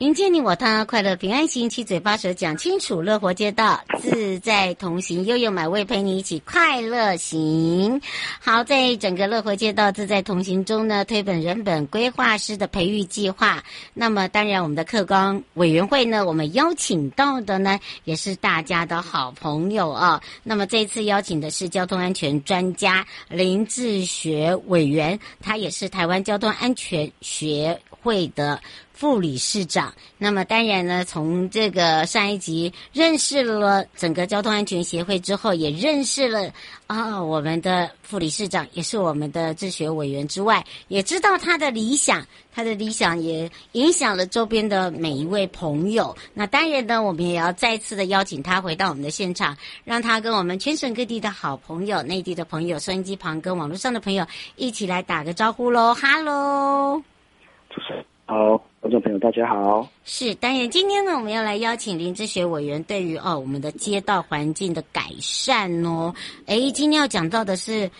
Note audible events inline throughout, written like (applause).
迎接你我他，快乐平安行，七嘴八舌讲清楚，乐活街道自在同行，悠悠美味陪你一起快乐行。好，在整个乐活街道自在同行中呢，推本人本规划师的培育计划。那么，当然我们的客纲委员会呢，我们邀请到的呢，也是大家的好朋友啊。那么这次邀请的是交通安全专家林志学委员，他也是台湾交通安全学会的副理事长，那么当然呢，从这个上一集认识了整个交通安全协会之后，也认识了啊、我们的副理事长也是我们的志学委员之外，也知道他的理想，他的理想也影响了周边的每一位朋友。那当然呢，我们也要再次的邀请他回到我们的现场，让他跟我们全省各地的好朋友、内地的朋友、收音机旁跟网络上的朋友一起来打个招呼喽，哈喽，主持人好。观众朋友，大家好。是，当然，今天呢，我们要来邀请林志学委员对于哦我们的街道环境的改善哦，哎，今天要讲到的是。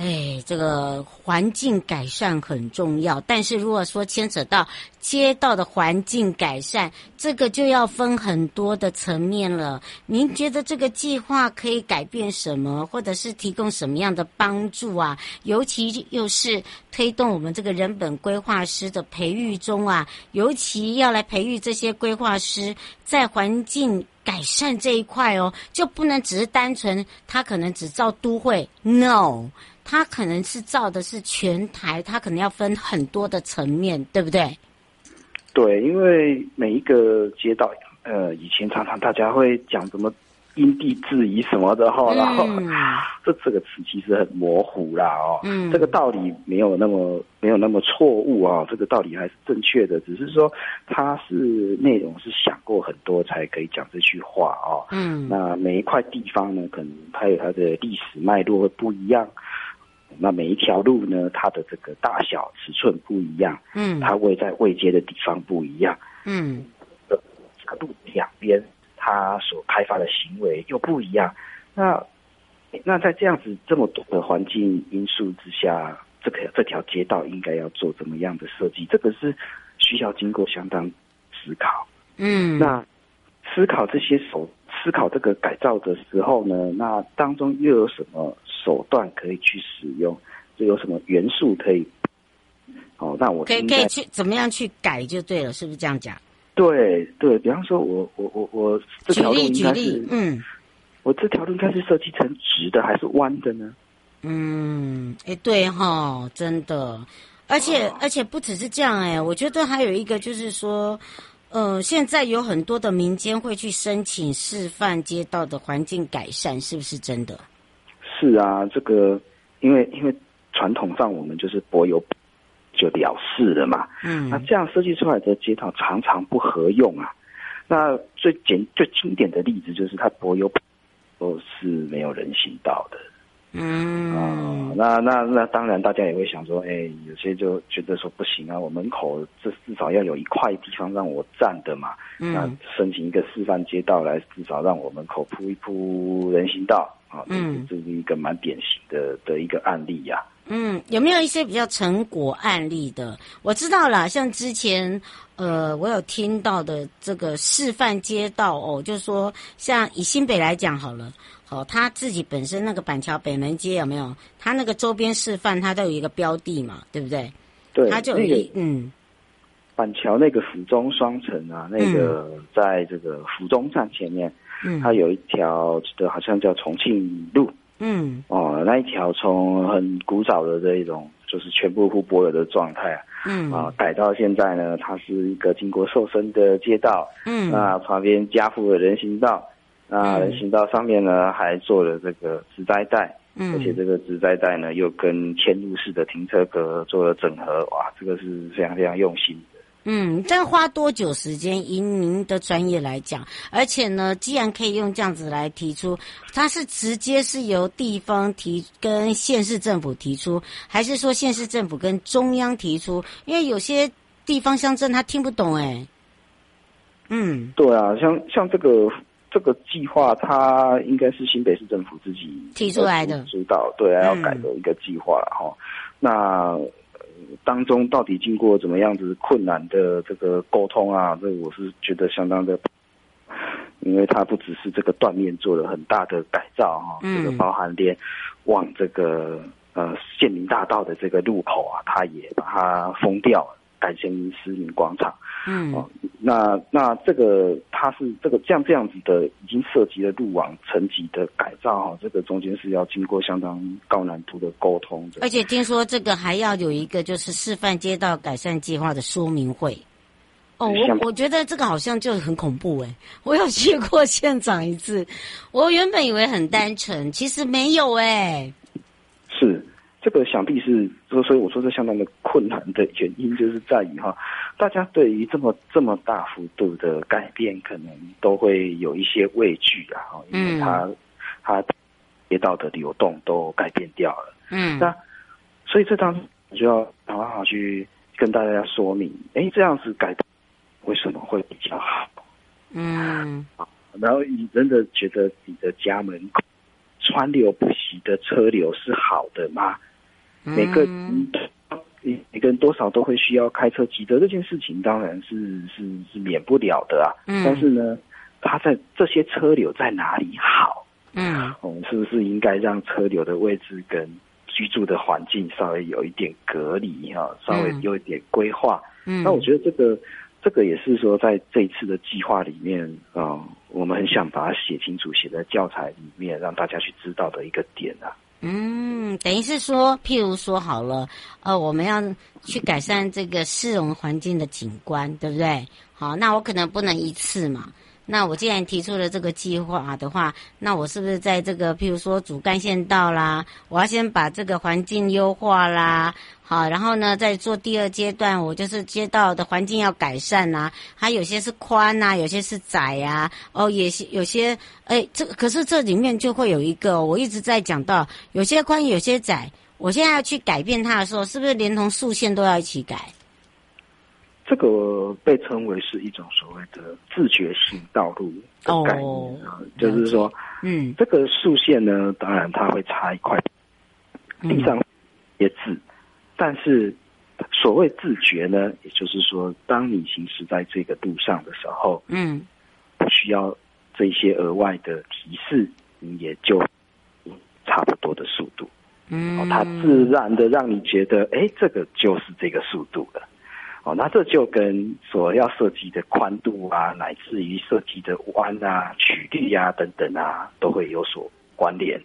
哎，这个环境改善很重要，但是如果说牵扯到街道的环境改善，这个就要分很多的层面了。您觉得这个计划可以改变什么，或者是提供什么样的帮助啊？尤其又是推动我们这个人本规划师的培育中啊，尤其要来培育这些规划师在环境改善这一块哦，就不能只是单纯他可能只造都会，no。他可能是造的是全台，他可能要分很多的层面，对不对？对，因为每一个街道，呃，以前常常大家会讲什么因地制宜什么的哈、嗯，然 (laughs) 后这这个词其实很模糊啦哦，嗯，这个道理没有那么没有那么错误啊，这个道理还是正确的，只是说它是内容是想过很多才可以讲这句话哦，嗯，那每一块地方呢，可能它有它的历史脉络会不一样。那每一条路呢，它的这个大小尺寸不一样，嗯，它位在位阶的地方不一样，嗯，这个路两边它所开发的行为又不一样。那那在这样子这么多的环境因素之下，这个这条街道应该要做怎么样的设计？这个是需要经过相当思考。嗯，那思考这些手，思考这个改造的时候呢，那当中又有什么？手段可以去使用，就有什么元素可以？哦，那我可以可以去怎么样去改就对了，是不是这样讲？对对，比方说我我我我这条路应该是举例举例，嗯，我这条路应该是设计成直的还是弯的呢？嗯，哎，对哈，真的，而且、哦、而且不只是这样哎，我觉得还有一个就是说，呃，现在有很多的民间会去申请示范街道的环境改善，是不是真的？是啊，这个因为因为传统上我们就是柏油就了事了嘛，嗯，那这样设计出来的街道常常不合用啊。那最简最经典的例子就是它柏油都是没有人行道的，嗯。啊，那那那当然大家也会想说，哎，有些就觉得说不行啊，我门口这至少要有一块地方让我站的嘛，嗯，那申请一个示范街道来，至少让我门口铺一铺人行道。啊，嗯，这是一个蛮典型的的一个案例呀、啊。嗯，有没有一些比较成果案例的？我知道了，像之前呃，我有听到的这个示范街道哦，就是说像以新北来讲好了，哦，他自己本身那个板桥北门街有没有？他那个周边示范，他都有一个标的嘛，对不对？对，他就有一、那个、嗯。板桥那个府中双城啊，那个在这个府中站前面，嗯，它有一条的好像叫重庆路，嗯，哦，那一条从很古早的这一种就是全部铺柏油的状态，嗯，啊，改到现在呢，它是一个经过瘦身的街道，嗯，那旁边加附了人行道，那人行道上面呢还做了这个植栽带，嗯，而且这个植栽带呢又跟嵌入式的停车格做了整合，哇，这个是非常非常用心。嗯，但花多久时间？以您的专业来讲，而且呢，既然可以用这样子来提出，它是直接是由地方提跟县市政府提出，还是说县市政府跟中央提出？因为有些地方乡镇他听不懂哎。嗯，对啊，像像这个这个计划，它应该是新北市政府自己提出来的，知道对啊，要改的一个计划了哈。那。当中到底经过怎么样子困难的这个沟通啊？这我是觉得相当的，因为它不只是这个断面做了很大的改造哈，这个包含连往这个呃县民大道的这个路口啊，它也把它封掉了。改建市民广场，嗯，哦，那那这个它是这个像这样子的，已经涉及了路网层级的改造哈，这个中间是要经过相当高难度的沟通的。而且听说这个还要有一个就是示范街道改善计划的说明会。哦，我我觉得这个好像就很恐怖诶，(laughs) 我有去过现场一次，我原本以为很单纯，其实没有诶。是。这个想必是，所以我说这相当的困难的原因，就是在于哈，大家对于这么这么大幅度的改变，可能都会有一些畏惧啊，因为它它街道的流动都改变掉了，嗯，那所以这当中就要好好去跟大家说明，哎，这样子改为什么会比较好？嗯，然后你真的觉得你的家门口川流不息的车流是好的吗？每个人，每个人多少都会需要开车骑车这件事情，当然是是是免不了的啊。嗯。但是呢，它在这些车流在哪里好？嗯。我们是不是应该让车流的位置跟居住的环境稍微有一点隔离哈？稍微有一点规划。嗯。那我觉得这个这个也是说，在这一次的计划里面啊，嗯，我们很想把它写清楚，写在教材里面，让大家去知道的一个点啊。嗯，等于是说，譬如说好了，呃，我们要去改善这个市容环境的景观，对不对？好，那我可能不能一次嘛。那我既然提出了这个计划的话，那我是不是在这个譬如说主干线道啦，我要先把这个环境优化啦，好，然后呢再做第二阶段，我就是街道的环境要改善呐，它有些是宽呐，有些是窄呀，哦，也是有些，哎，这可是这里面就会有一个，我一直在讲到，有些宽，有些窄，我现在要去改变它的时候，是不是连同竖线都要一起改？这个被称为是一种所谓的自觉性道路的概念啊，就是说，嗯，这个竖线呢，当然它会插一块地上一些字，但是所谓自觉呢，也就是说，当你行驶在这个路上的时候，嗯，不需要这些额外的提示，你也就差不多的速度，嗯，它自然的让你觉得，哎，这个就是这个速度了。哦，那这就跟所要设计的宽度啊，乃至于设计的弯啊、曲率啊等等啊，都会有所关联。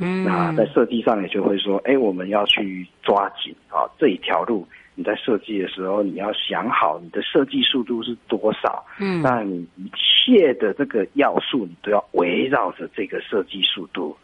嗯，那在设计上也就会说，哎，我们要去抓紧啊这一条路。你在设计的时候，你要想好你的设计速度是多少。嗯，那你一切的这个要素，你都要围绕着这个设计速度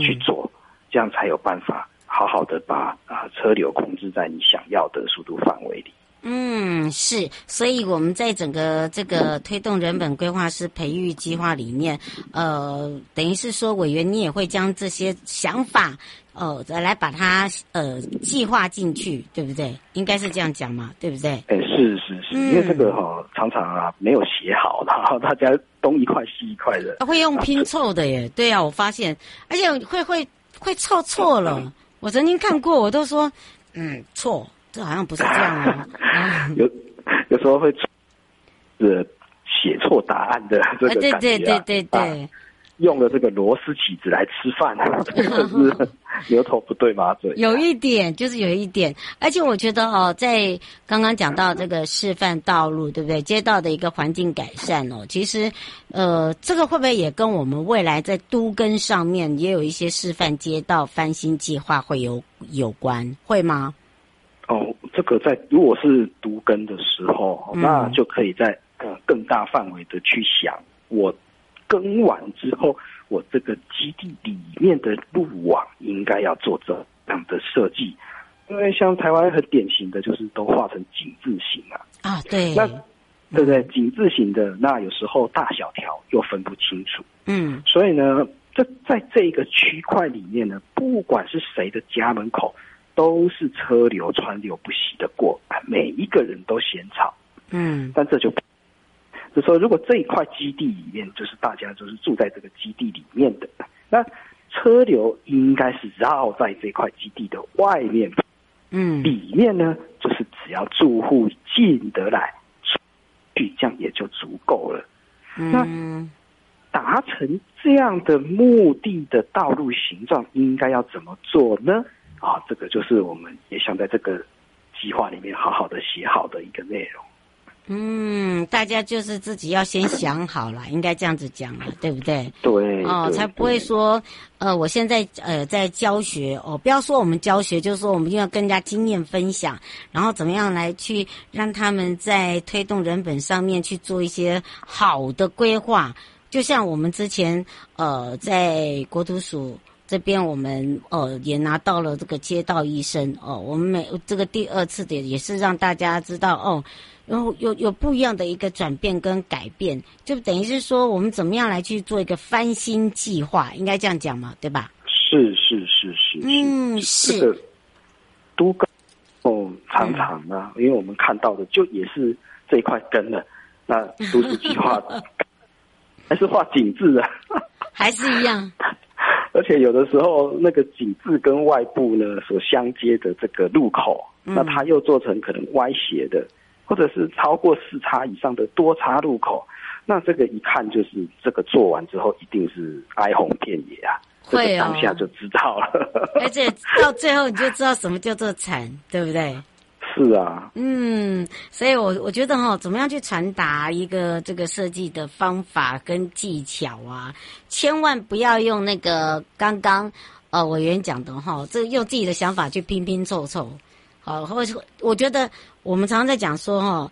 去做，这样才有办法好好的把啊车流控制在你想要的速度范围里。嗯，是，所以我们在整个这个推动人本规划师培育计划里面，呃，等于是说委员你也会将这些想法，呃，再来把它呃计划进去，对不对？应该是这样讲嘛，对不对？哎，是是是，因为这个哈、哦、常常啊没有写好，然后 (laughs) 大家东一块西一块的。会用拼凑的耶，对啊，我发现，而且会会会凑错了。嗯、(laughs) 我曾经看过，我都说，嗯，错，这好像不是这样哦。(laughs) 有有时候会错，是写错答案的这个感觉、啊、对对对对对。啊用了这个螺丝起子来吃饭，(laughs) 是牛头不对马嘴。有一点，就是有一点，而且我觉得哦，在刚刚讲到这个示范道路，对不对？街道的一个环境改善哦，其实，呃，这个会不会也跟我们未来在都更上面也有一些示范街道翻新计划会有有关？会吗？哦，这个在如果是读更的时候，那就可以在呃更大范围的去想我。更完之后，我这个基地里面的路网应该要做这样的设计，因为像台湾很典型的就是都画成井字形啊。啊，对，那对不对？井字形的那有时候大小条又分不清楚。嗯，所以呢，这在这个区块里面呢，不管是谁的家门口，都是车流川流不息的过，每一个人都嫌吵。嗯，但这就。就说，如果这一块基地里面，就是大家就是住在这个基地里面的，那车流应该是绕在这块基地的外面，嗯，里面呢，就是只要住户进得来，去这样也就足够了。嗯，那达成这样的目的的道路形状应该要怎么做呢？啊，这个就是我们也想在这个计划里面好好的写好的一个内容。嗯，大家就是自己要先想好了，(laughs) 应该这样子讲了，对不对？对，哦，才不会说，呃，我现在呃在教学哦，不要说我们教学，就是说我们一定要跟人家经验分享，然后怎么样来去让他们在推动人本上面去做一些好的规划。就像我们之前呃在国土署这边，我们哦也拿到了这个街道医生哦，我们每这个第二次的也是让大家知道哦。然后有有不一样的一个转变跟改变，就等于是说我们怎么样来去做一个翻新计划，应该这样讲嘛，对吧？是是是是，嗯是。这个都更哦，常常啊，嗯、因为我们看到的就也是这一块根了，那都市计划 (laughs) 还是画景致啊，还是一样。(laughs) 而且有的时候那个井字跟外部呢所相接的这个路口，嗯、那它又做成可能歪斜的。或者是超过四叉以上的多叉路口，那这个一看就是这个做完之后一定是哀鸿遍野啊！会哦，当下就知道了。而且到最后你就知道什么叫做惨，对不对？是啊。嗯，所以我我觉得哈，怎么样去传达一个这个设计的方法跟技巧啊？千万不要用那个刚刚呃委员讲的哈，这用自己的想法去拼拼凑凑。好，或者我觉得。我们常常在讲说，哈，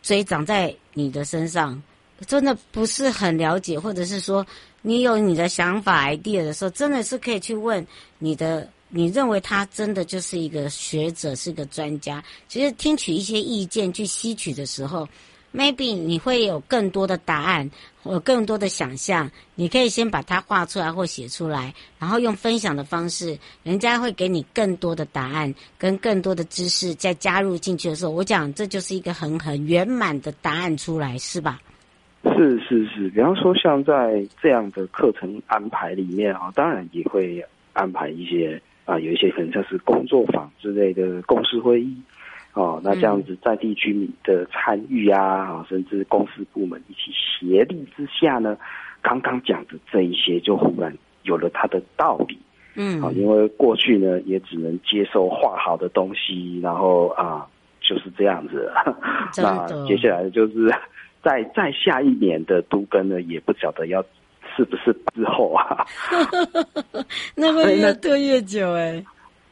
嘴长在你的身上，真的不是很了解，或者是说你有你的想法 idea 的时候，真的是可以去问你的，你认为他真的就是一个学者，是个专家。其实听取一些意见去吸取的时候。Maybe 你会有更多的答案，或更多的想象。你可以先把它画出来或写出来，然后用分享的方式，人家会给你更多的答案跟更多的知识。再加入进去的时候，我讲这就是一个很很圆满的答案出来，是吧？是是是，比方说像在这样的课程安排里面啊，当然也会安排一些啊，有一些可能像是工作坊之类的公司会议。哦，那这样子在地居民的参与啊，甚至公司部门一起协力之下呢，刚刚讲的这一些就忽然有了它的道理。嗯，啊，因为过去呢也只能接受画好的东西，然后啊就是这样子。(laughs) 那接下来就是 (laughs) 在在下一年的都更呢，也不晓得要是不是之后啊。(laughs) 那会越拖越久哎、欸。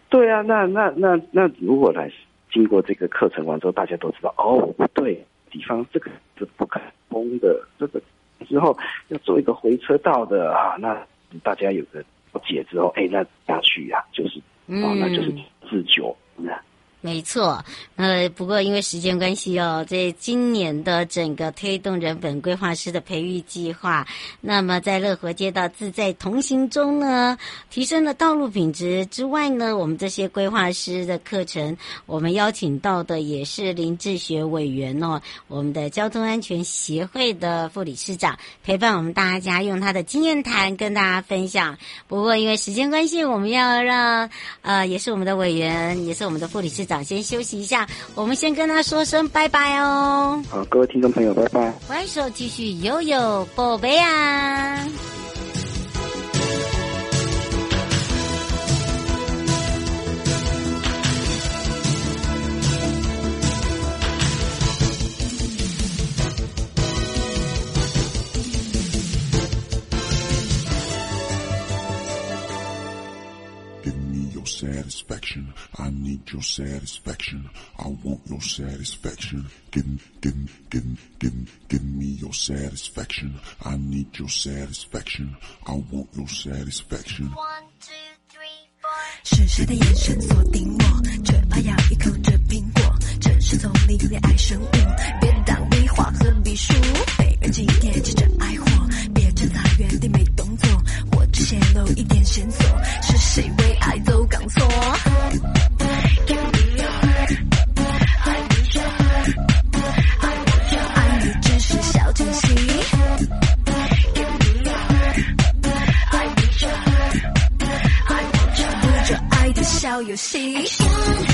对啊，那那那那如果来。经过这个课程完之后，大家都知道哦，不对，地方这个是不可通的，这个之后要做一个回车道的啊，那大家有个了解之后，哎，那下去呀、啊，就是哦，那就是自救。没错，呃，不过因为时间关系哦，在今年的整个推动人本规划师的培育计划，那么在乐活街道自在同行中呢，提升了道路品质之外呢，我们这些规划师的课程，我们邀请到的也是林志学委员哦，我们的交通安全协会的副理事长，陪伴我们大家用他的经验谈跟大家分享。不过因为时间关系，我们要让呃，也是我们的委员，也是我们的副理事长。先休息一下，我们先跟他说声拜拜哦。好，各位听众朋友，拜拜。回首继续悠悠宝贝啊。深深的眼神锁定我，却怕咬一口这苹果。城市丛林恋爱生物，别当废话何必说？被人惊艳，急着爱火，别站在原地没动作，只泄露一点线索，是谁为爱走钢索？小游戏。说他身旁的朋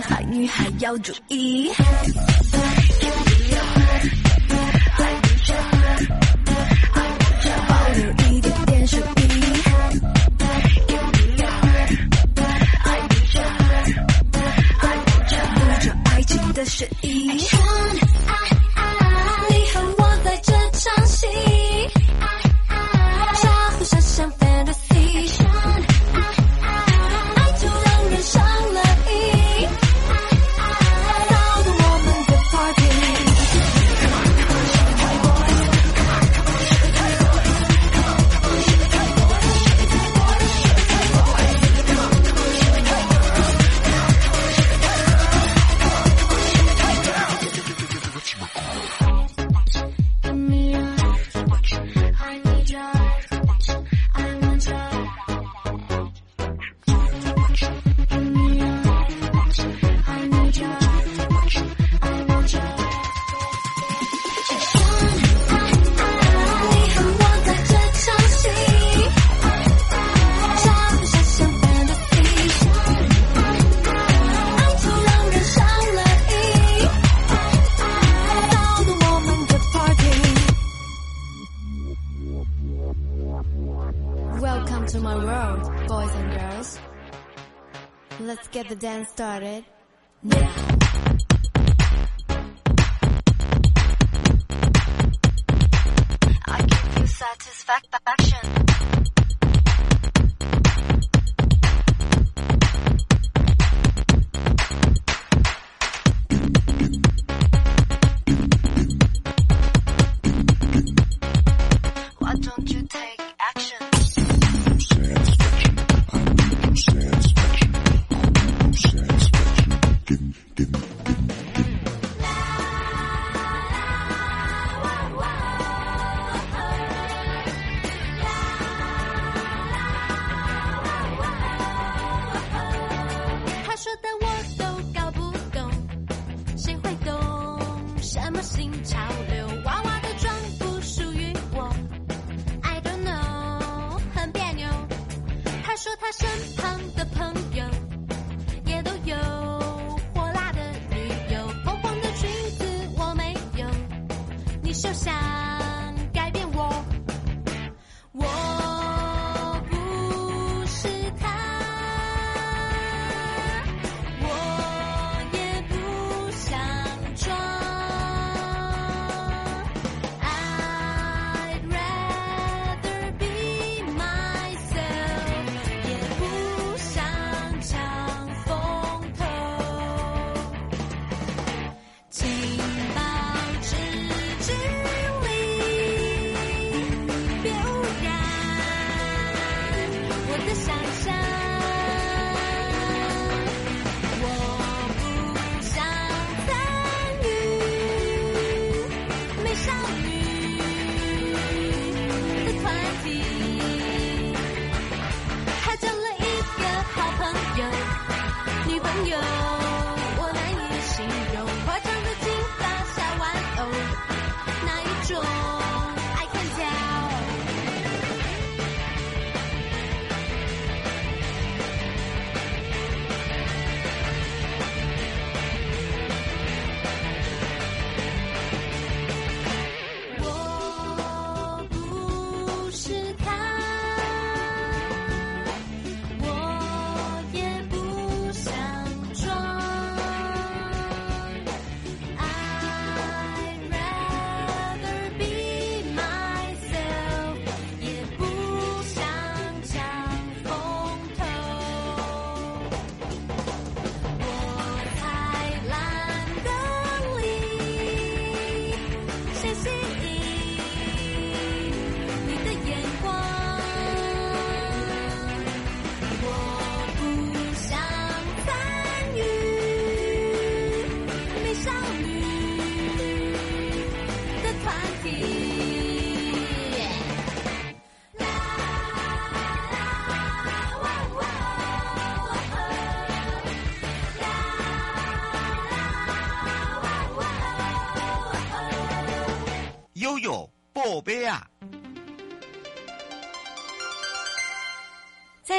男孩女孩要注意。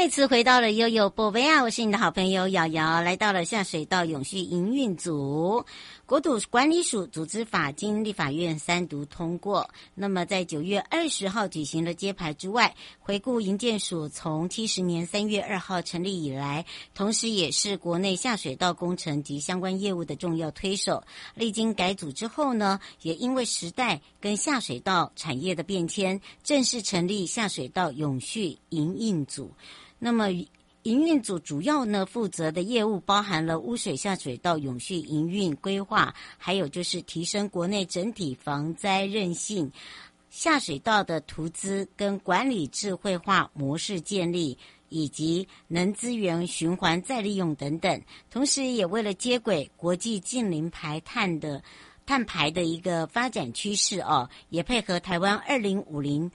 再次回到了悠悠宝贝啊！我是你的好朋友瑶瑶，来到了下水道永续营运组。国土管理署组织法经立法院三读通过，那么在九月二十号举行了揭牌之外，回顾营建署从七十年三月二号成立以来，同时也是国内下水道工程及相关业务的重要推手。历经改组之后呢，也因为时代跟下水道产业的变迁，正式成立下水道永续营运组。那么。营运组主要呢负责的业务包含了污水下水道永续营运规划，还有就是提升国内整体防灾韧性、下水道的投资跟管理智慧化模式建立，以及能资源循环再利用等等。同时，也为了接轨国际近零排碳的碳排的一个发展趋势哦，也配合台湾二零五零。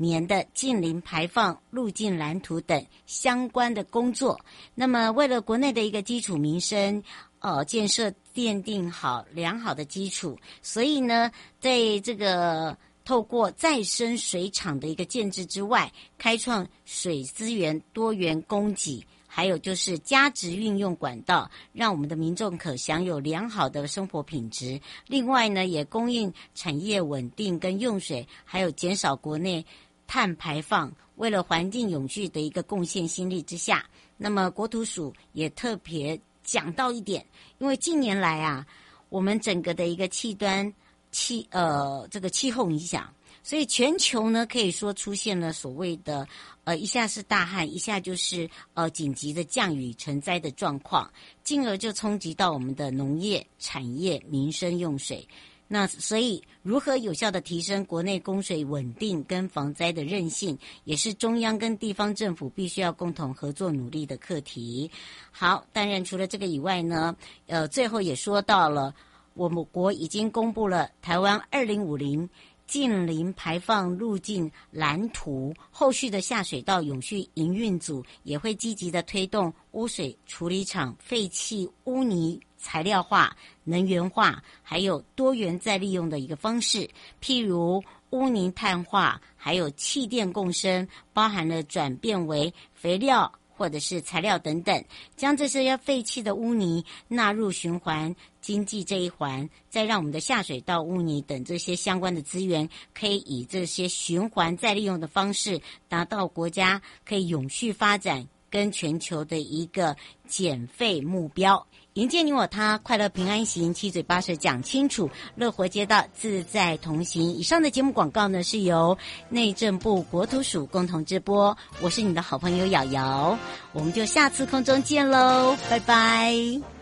年的近零排放路径蓝图等相关的工作，那么为了国内的一个基础民生，呃，建设奠定好良好的基础，所以呢，在这个透过再生水厂的一个建置之外，开创水资源多元供给，还有就是加值运用管道，让我们的民众可享有良好的生活品质。另外呢，也供应产业稳定跟用水，还有减少国内。碳排放，为了环境永续的一个贡献心力之下，那么国土署也特别讲到一点，因为近年来啊，我们整个的一个气端气呃这个气候影响，所以全球呢可以说出现了所谓的呃一下是大旱，一下就是呃紧急的降雨成灾的状况，进而就冲击到我们的农业产业、民生用水。那所以，如何有效的提升国内供水稳定跟防灾的韧性，也是中央跟地方政府必须要共同合作努力的课题。好，当然除了这个以外呢，呃，最后也说到了，我们国已经公布了台湾二零五零近零排放路径蓝图，后续的下水道永续营运组也会积极的推动污水处理厂废弃污泥。材料化、能源化，还有多元再利用的一个方式，譬如污泥碳化，还有气电共生，包含了转变为肥料或者是材料等等，将这些要废弃的污泥纳入循环经济这一环，再让我们的下水道污泥等这些相关的资源，可以以这些循环再利用的方式，达到国家可以永续发展跟全球的一个减废目标。迎接你我他，快乐平安行，七嘴八舌讲清楚，乐活街道自在同行。以上的节目广告呢，是由内政部国土署共同直播。我是你的好朋友瑶瑶，我们就下次空中见喽，拜拜。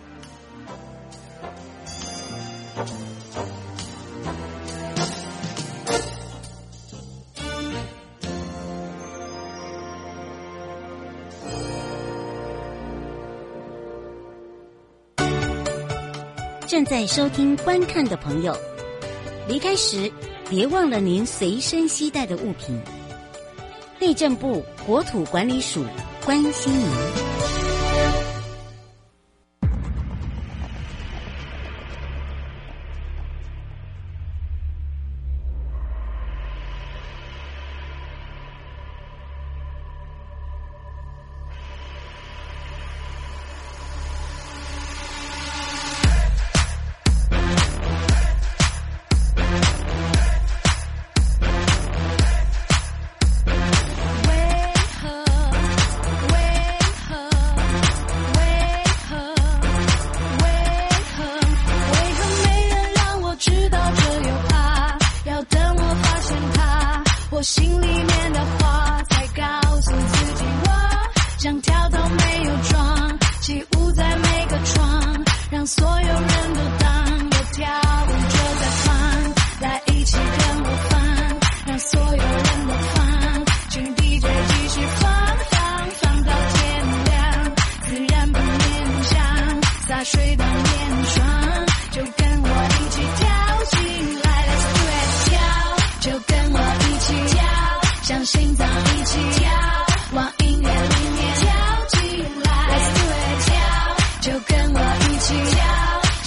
正在收听、观看的朋友，离开时别忘了您随身携带的物品。内政部国土管理署关心您。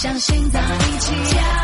像心脏一起。跳